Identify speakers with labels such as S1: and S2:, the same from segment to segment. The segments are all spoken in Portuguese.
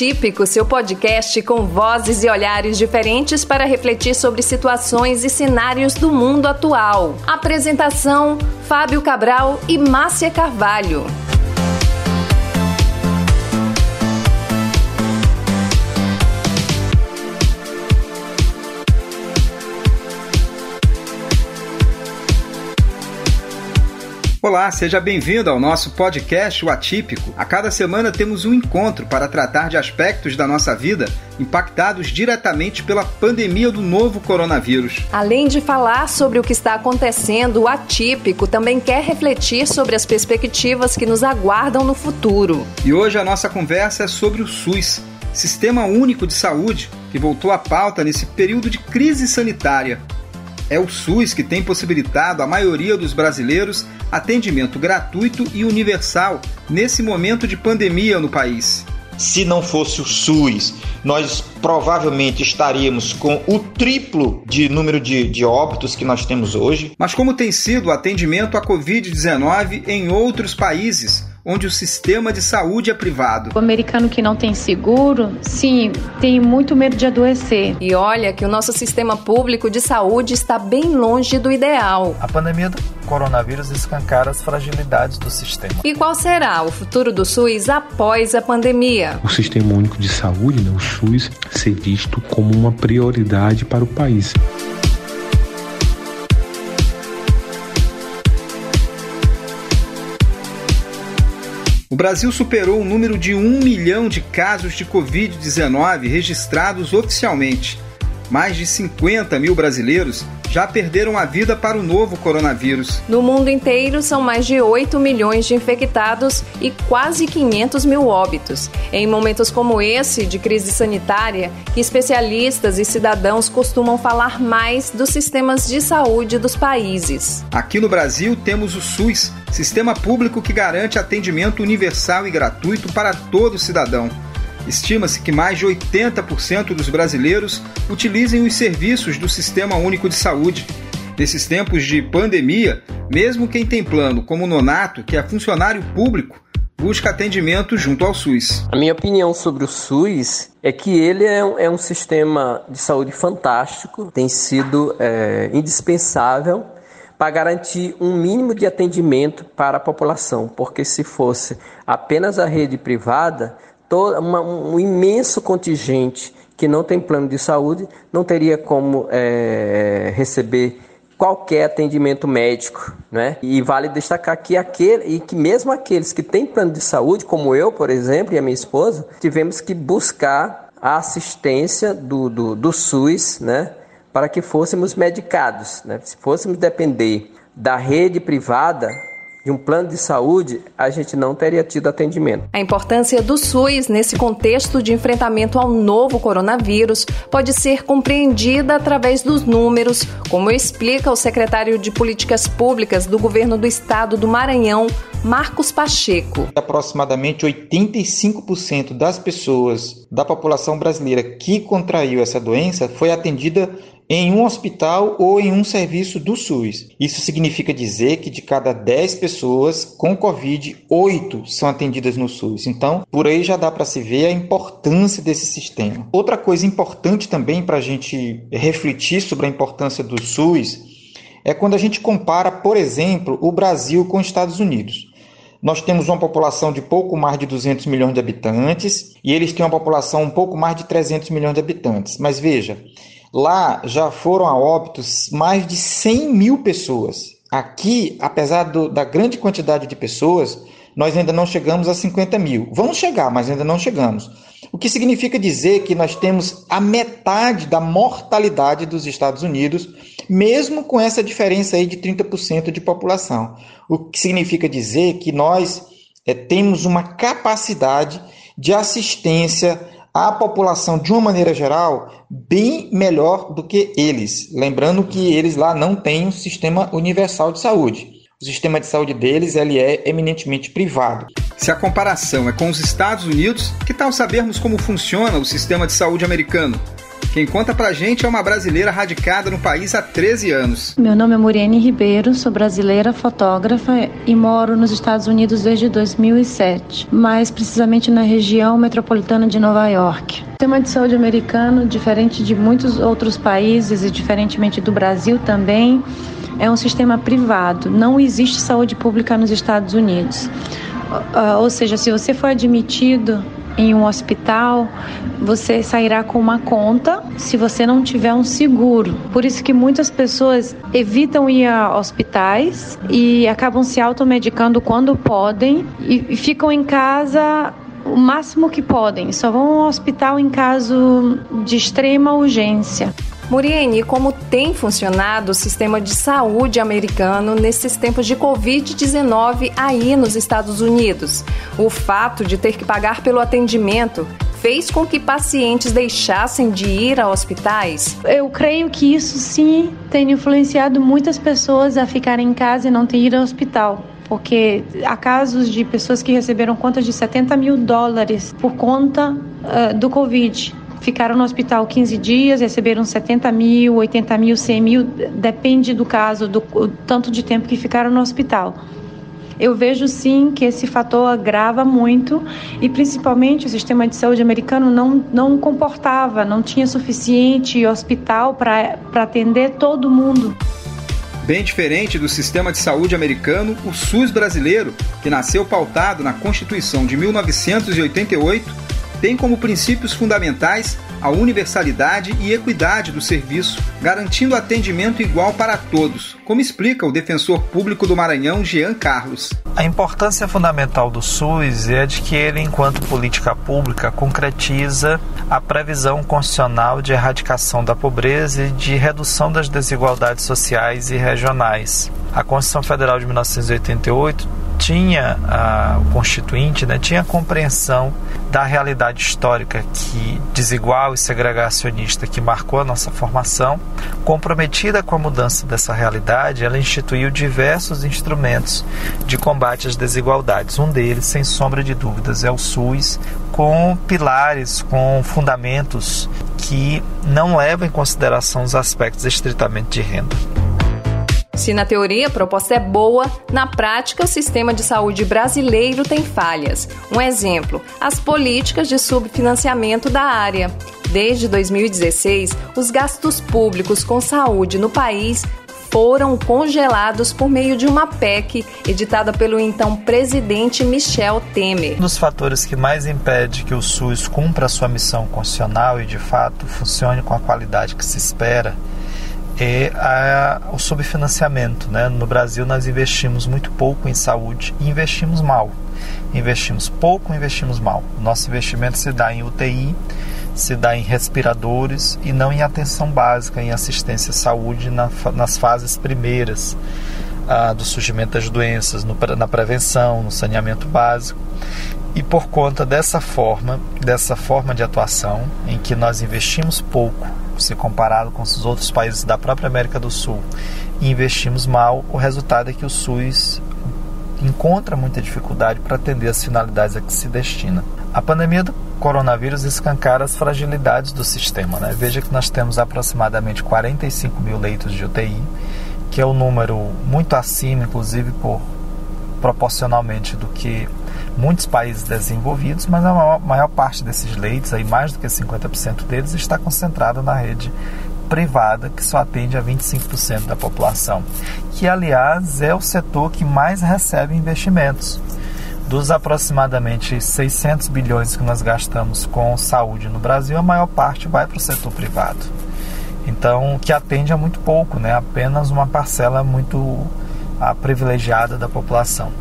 S1: Atípico, seu podcast com vozes e olhares diferentes para refletir sobre situações e cenários do mundo atual. Apresentação: Fábio Cabral e Márcia Carvalho.
S2: Olá, seja bem-vindo ao nosso podcast O Atípico. A cada semana temos um encontro para tratar de aspectos da nossa vida impactados diretamente pela pandemia do novo coronavírus.
S1: Além de falar sobre o que está acontecendo, o Atípico também quer refletir sobre as perspectivas que nos aguardam no futuro.
S2: E hoje a nossa conversa é sobre o SUS, Sistema Único de Saúde, que voltou à pauta nesse período de crise sanitária. É o SUS que tem possibilitado à maioria dos brasileiros atendimento gratuito e universal nesse momento de pandemia no país.
S3: Se não fosse o SUS, nós provavelmente estaríamos com o triplo de número de, de óbitos que nós temos hoje.
S2: Mas como tem sido o atendimento à Covid-19 em outros países? Onde o sistema de saúde é privado.
S4: O americano que não tem seguro, sim, tem muito medo de adoecer.
S1: E olha que o nosso sistema público de saúde está bem longe do ideal.
S5: A pandemia do coronavírus escancara as fragilidades do sistema.
S1: E qual será o futuro do SUS após a pandemia?
S6: O Sistema Único de Saúde, né, o SUS, ser visto como uma prioridade para o país.
S2: Brasil superou o número de 1 milhão de casos de Covid-19 registrados oficialmente. Mais de 50 mil brasileiros já perderam a vida para o novo coronavírus.
S1: No mundo inteiro, são mais de 8 milhões de infectados e quase 500 mil óbitos. Em momentos como esse, de crise sanitária, que especialistas e cidadãos costumam falar mais dos sistemas de saúde dos países.
S2: Aqui no Brasil, temos o SUS, sistema público que garante atendimento universal e gratuito para todo cidadão. Estima-se que mais de 80% dos brasileiros utilizem os serviços do Sistema Único de Saúde. Nesses tempos de pandemia, mesmo quem tem plano, como o Nonato, que é funcionário público, busca atendimento junto ao SUS.
S7: A minha opinião sobre o SUS é que ele é um, é um sistema de saúde fantástico, tem sido é, indispensável para garantir um mínimo de atendimento para a população, porque se fosse apenas a rede privada, um imenso contingente que não tem plano de saúde não teria como é, receber qualquer atendimento médico, né? E vale destacar que aquele e que mesmo aqueles que têm plano de saúde, como eu, por exemplo, e a minha esposa, tivemos que buscar a assistência do, do, do SUS, né? Para que fôssemos medicados, né? Se fôssemos depender da rede privada, de um plano de saúde, a gente não teria tido atendimento.
S1: A importância do SUS nesse contexto de enfrentamento ao novo coronavírus pode ser compreendida através dos números, como explica o secretário de Políticas Públicas do governo do estado do Maranhão, Marcos Pacheco.
S3: Aproximadamente 85% das pessoas da população brasileira que contraiu essa doença foi atendida em um hospital ou em um serviço do SUS. Isso significa dizer que de cada 10 pessoas com Covid, 8 são atendidas no SUS. Então, por aí já dá para se ver a importância desse sistema. Outra coisa importante também para a gente refletir sobre a importância do SUS é quando a gente compara, por exemplo, o Brasil com os Estados Unidos. Nós temos uma população de pouco mais de 200 milhões de habitantes e eles têm uma população um pouco mais de 300 milhões de habitantes. Mas veja, Lá já foram a óbitos mais de 100 mil pessoas. Aqui, apesar do, da grande quantidade de pessoas, nós ainda não chegamos a 50 mil. Vamos chegar, mas ainda não chegamos. O que significa dizer que nós temos a metade da mortalidade dos Estados Unidos, mesmo com essa diferença aí de 30% de população. O que significa dizer que nós é, temos uma capacidade de assistência à população de uma maneira geral bem melhor do que eles. Lembrando que eles lá não têm um sistema universal de saúde. O sistema de saúde deles ele é eminentemente privado.
S2: Se a comparação é com os Estados Unidos, que tal sabermos como funciona o sistema de saúde americano? Quem conta pra gente é uma brasileira radicada no país há 13 anos.
S4: Meu nome é Muriane Ribeiro, sou brasileira, fotógrafa e moro nos Estados Unidos desde 2007, mais precisamente na região metropolitana de Nova York. O sistema de saúde americano, diferente de muitos outros países e diferentemente do Brasil também, é um sistema privado. Não existe saúde pública nos Estados Unidos. Uh, ou seja, se você for admitido em um hospital, você sairá com uma conta se você não tiver um seguro. Por isso que muitas pessoas evitam ir a hospitais e acabam se automedicando quando podem e ficam em casa o máximo que podem. Só vão ao hospital em caso de extrema urgência.
S1: Muriene, como tem funcionado o sistema de saúde americano nesses tempos de Covid-19 aí nos Estados Unidos? O fato de ter que pagar pelo atendimento fez com que pacientes deixassem de ir a hospitais?
S4: Eu creio que isso sim tem influenciado muitas pessoas a ficarem em casa e não ter ido ao hospital porque há casos de pessoas que receberam contas de 70 mil dólares por conta uh, do Covid ficaram no hospital 15 dias, receberam 70 mil, 80 mil, 100 mil, depende do caso, do tanto de tempo que ficaram no hospital. Eu vejo sim que esse fator agrava muito e principalmente o sistema de saúde americano não, não comportava, não tinha suficiente hospital para atender todo mundo.
S2: Bem diferente do sistema de saúde americano, o SUS brasileiro, que nasceu pautado na Constituição de 1988, tem como princípios fundamentais a universalidade e equidade do serviço, garantindo atendimento igual para todos, como explica o defensor público do Maranhão, Jean Carlos.
S5: A importância fundamental do SUS é de que ele, enquanto política pública, concretiza a previsão constitucional de erradicação da pobreza e de redução das desigualdades sociais e regionais. A Constituição Federal de 1988 tinha a, o constituinte né, tinha compreensão da realidade histórica que desigual e segregacionista que marcou a nossa formação, comprometida com a mudança dessa realidade, ela instituiu diversos instrumentos de combate às desigualdades. Um deles, sem sombra de dúvidas, é o SUS, com pilares, com fundamentos que não levam em consideração os aspectos estritamente de renda.
S1: Se na teoria a proposta é boa, na prática o sistema de saúde brasileiro tem falhas. Um exemplo: as políticas de subfinanciamento da área. Desde 2016, os gastos públicos com saúde no país foram congelados por meio de uma PEC editada pelo então presidente Michel Temer.
S5: Um dos fatores que mais impede que o SUS cumpra sua missão constitucional e de fato funcione com a qualidade que se espera é a, o subfinanciamento. Né? No Brasil, nós investimos muito pouco em saúde e investimos mal. Investimos pouco, investimos mal. Nosso investimento se dá em UTI, se dá em respiradores e não em atenção básica, em assistência à saúde na, nas fases primeiras ah, do surgimento das doenças, no, na prevenção, no saneamento básico. E por conta dessa forma, dessa forma de atuação, em que nós investimos pouco se comparado com os outros países da própria América do Sul e investimos mal, o resultado é que o SUS encontra muita dificuldade para atender as finalidades a que se destina. A pandemia do coronavírus escancara as fragilidades do sistema. Né? Veja que nós temos aproximadamente 45 mil leitos de UTI, que é um número muito acima, inclusive por proporcionalmente do que muitos países desenvolvidos, mas a maior, maior parte desses leitos, aí mais do que 50% deles, está concentrada na rede privada, que só atende a 25% da população, que aliás é o setor que mais recebe investimentos. Dos aproximadamente 600 bilhões que nós gastamos com saúde no Brasil, a maior parte vai para o setor privado. Então, que atende a muito pouco, né? apenas uma parcela muito a, privilegiada da população.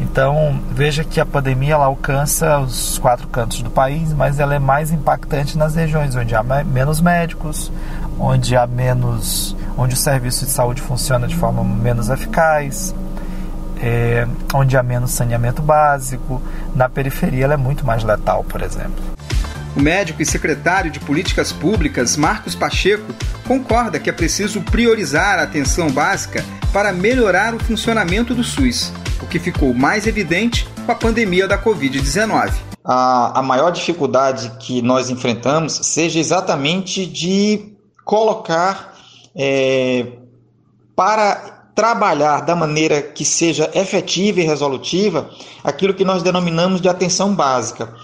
S5: Então, veja que a pandemia ela alcança os quatro cantos do país, mas ela é mais impactante nas regiões onde há menos médicos, onde há menos, onde o serviço de saúde funciona de forma menos eficaz, é, onde há menos saneamento básico. Na periferia ela é muito mais letal, por exemplo.
S2: O médico e secretário de Políticas Públicas, Marcos Pacheco, concorda que é preciso priorizar a atenção básica para melhorar o funcionamento do SUS o que ficou mais evidente com a pandemia da Covid-19.
S3: a, a maior dificuldade que nós enfrentamos seja exatamente de colocar é, para trabalhar da maneira que seja efetiva e resolutiva aquilo que nós denominamos de atenção básica.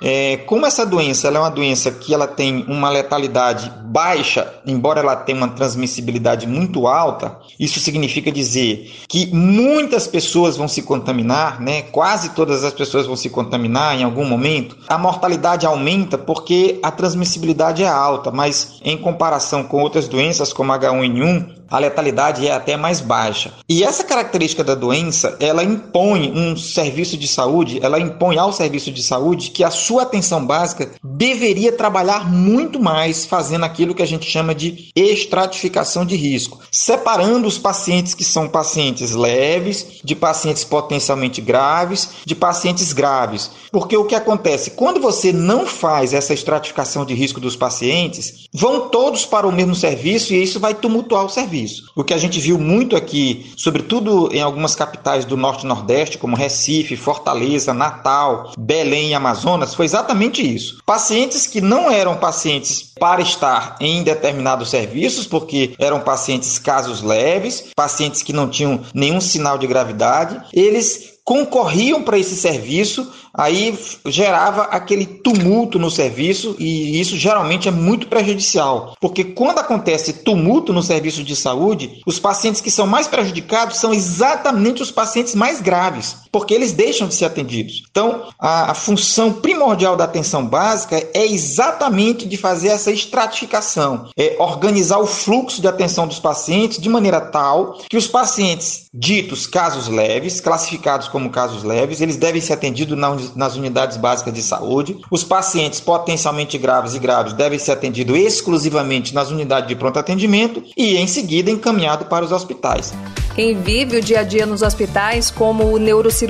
S3: É, como essa doença é uma doença que ela tem uma letalidade baixa, embora ela tenha uma transmissibilidade muito alta, isso significa dizer que muitas pessoas vão se contaminar, né? quase todas as pessoas vão se contaminar em algum momento. A mortalidade aumenta porque a transmissibilidade é alta, mas em comparação com outras doenças como H1N1, a letalidade é até mais baixa. E essa característica da doença, ela impõe um serviço de saúde, ela impõe ao serviço de saúde que a sua atenção básica deveria trabalhar muito mais fazendo aquilo que a gente chama de estratificação de risco, separando os pacientes que são pacientes leves de pacientes potencialmente graves, de pacientes graves. Porque o que acontece quando você não faz essa estratificação de risco dos pacientes, vão todos para o mesmo serviço e isso vai tumultuar o serviço serviço. O que a gente viu muito aqui, sobretudo em algumas capitais do Norte e Nordeste, como Recife, Fortaleza, Natal, Belém e Amazonas, foi exatamente isso. Pacientes que não eram pacientes para estar em determinados serviços, porque eram pacientes casos leves, pacientes que não tinham nenhum sinal de gravidade, eles concorriam para esse serviço, aí gerava aquele tumulto no serviço e isso geralmente é muito prejudicial, porque quando acontece tumulto no serviço de saúde, os pacientes que são mais prejudicados são exatamente os pacientes mais graves, porque eles deixam de ser atendidos. Então, a, a função primordial da atenção básica é exatamente de fazer essa estratificação, é organizar o fluxo de atenção dos pacientes de maneira tal que os pacientes ditos casos leves, classificados como casos leves, eles devem ser atendidos nas unidades básicas de saúde. Os pacientes potencialmente graves e graves devem ser atendidos exclusivamente nas unidades de pronto atendimento e, em seguida, encaminhado para os hospitais.
S1: Quem vive o dia a dia nos hospitais, como o neurocirurgião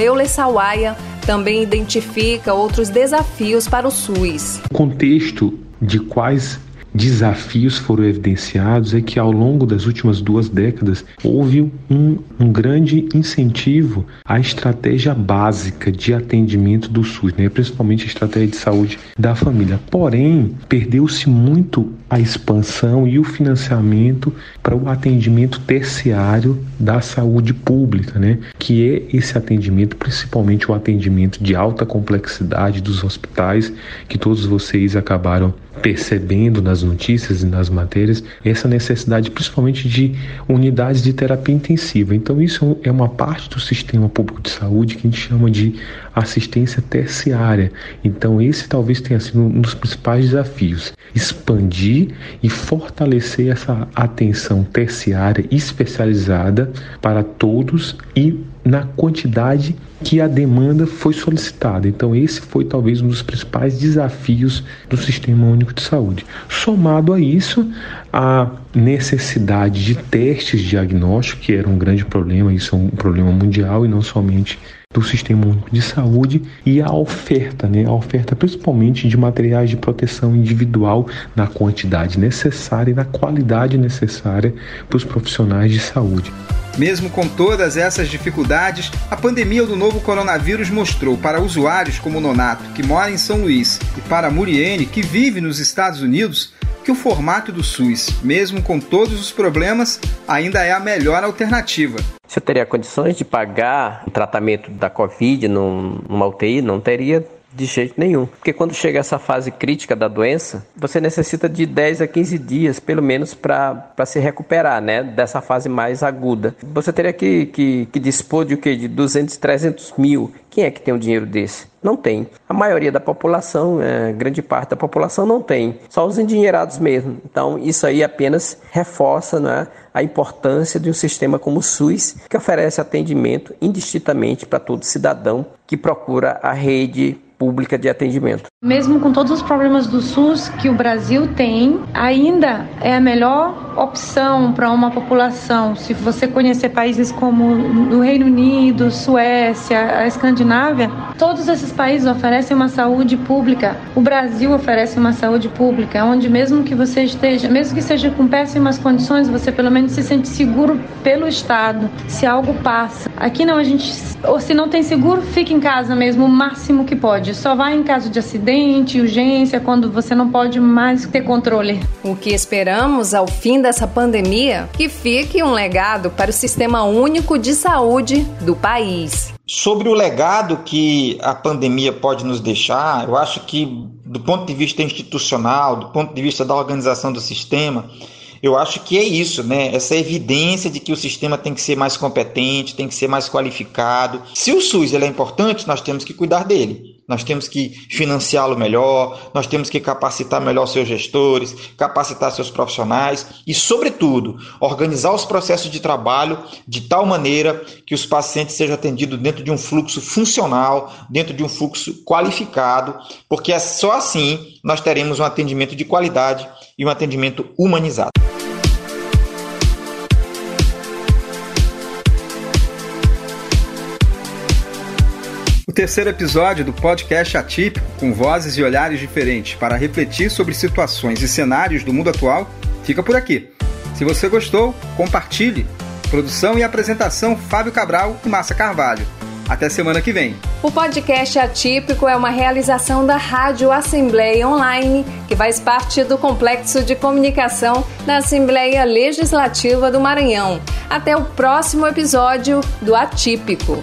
S1: Euler Sawaia, também identifica outros desafios para o SUS.
S6: O contexto de quais desafios foram evidenciados é que ao longo das últimas duas décadas houve um, um grande incentivo à estratégia básica de atendimento do SUS, né? principalmente a estratégia de saúde da família. Porém, perdeu-se muito a expansão e o financiamento para o atendimento terciário da saúde pública, né? que é esse atendimento, principalmente o atendimento de alta complexidade dos hospitais, que todos vocês acabaram percebendo nas notícias e nas matérias essa necessidade principalmente de unidades de terapia intensiva. Então isso é uma parte do sistema público de saúde que a gente chama de assistência terciária. Então esse talvez tenha sido um dos principais desafios, expandir e fortalecer essa atenção terciária especializada para todos e na quantidade que a demanda foi solicitada. Então, esse foi talvez um dos principais desafios do Sistema Único de Saúde. Somado a isso, a necessidade de testes diagnósticos, que era um grande problema, isso é um problema mundial e não somente do Sistema Único de Saúde e a oferta, né? A oferta principalmente de materiais de proteção individual na quantidade necessária e na qualidade necessária para os profissionais de saúde.
S2: Mesmo com todas essas dificuldades, a pandemia do novo coronavírus mostrou para usuários como Nonato, que mora em São Luís, e para Muriene, que vive nos Estados Unidos, que o formato do SUS, mesmo com todos os problemas, ainda é a melhor alternativa.
S7: Você teria condições de pagar o tratamento da Covid numa UTI? Não teria de jeito nenhum. Porque quando chega essa fase crítica da doença, você necessita de 10 a 15 dias, pelo menos, para se recuperar, né? Dessa fase mais aguda. Você teria que, que, que dispor de o quê? De 200, 300 mil. Quem é que tem um dinheiro desse? Não tem. A maioria da população, é, grande parte da população não tem. Só os endinheirados mesmo. Então, isso aí apenas reforça né, a importância de um sistema como o SUS, que oferece atendimento indistintamente para todo cidadão que procura a rede pública de atendimento.
S4: Mesmo com todos os problemas do SUS que o Brasil tem, ainda é a melhor opção para uma população. Se você conhecer países como o Reino Unido, Suécia, a Escandinávia, todos esses países oferecem uma saúde pública. O Brasil oferece uma saúde pública, onde mesmo que você esteja, mesmo que seja com péssimas condições, você pelo menos se sente seguro pelo Estado, se algo passa. Aqui não, a gente Ou se não tem seguro, fique em casa mesmo o máximo que pode. Só vá em caso de acidente, urgência, quando você não pode mais ter controle.
S1: O que esperamos ao fim dessa pandemia? Que fique um legado para o Sistema Único de Saúde do país.
S3: Sobre o legado que a pandemia pode nos deixar, eu acho que, do ponto de vista institucional, do ponto de vista da organização do sistema, eu acho que é isso, né? Essa evidência de que o sistema tem que ser mais competente, tem que ser mais qualificado. Se o SUS ele é importante, nós temos que cuidar dele. Nós temos que financiá-lo melhor, nós temos que capacitar melhor seus gestores, capacitar seus profissionais e, sobretudo, organizar os processos de trabalho de tal maneira que os pacientes sejam atendidos dentro de um fluxo funcional, dentro de um fluxo qualificado, porque é só assim nós teremos um atendimento de qualidade e um atendimento humanizado.
S2: Terceiro episódio do podcast Atípico, com vozes e olhares diferentes para refletir sobre situações e cenários do mundo atual, fica por aqui. Se você gostou, compartilhe. Produção e apresentação Fábio Cabral e Massa Carvalho. Até semana que vem.
S1: O podcast Atípico é uma realização da Rádio Assembleia Online, que faz parte do complexo de comunicação da Assembleia Legislativa do Maranhão. Até o próximo episódio do Atípico.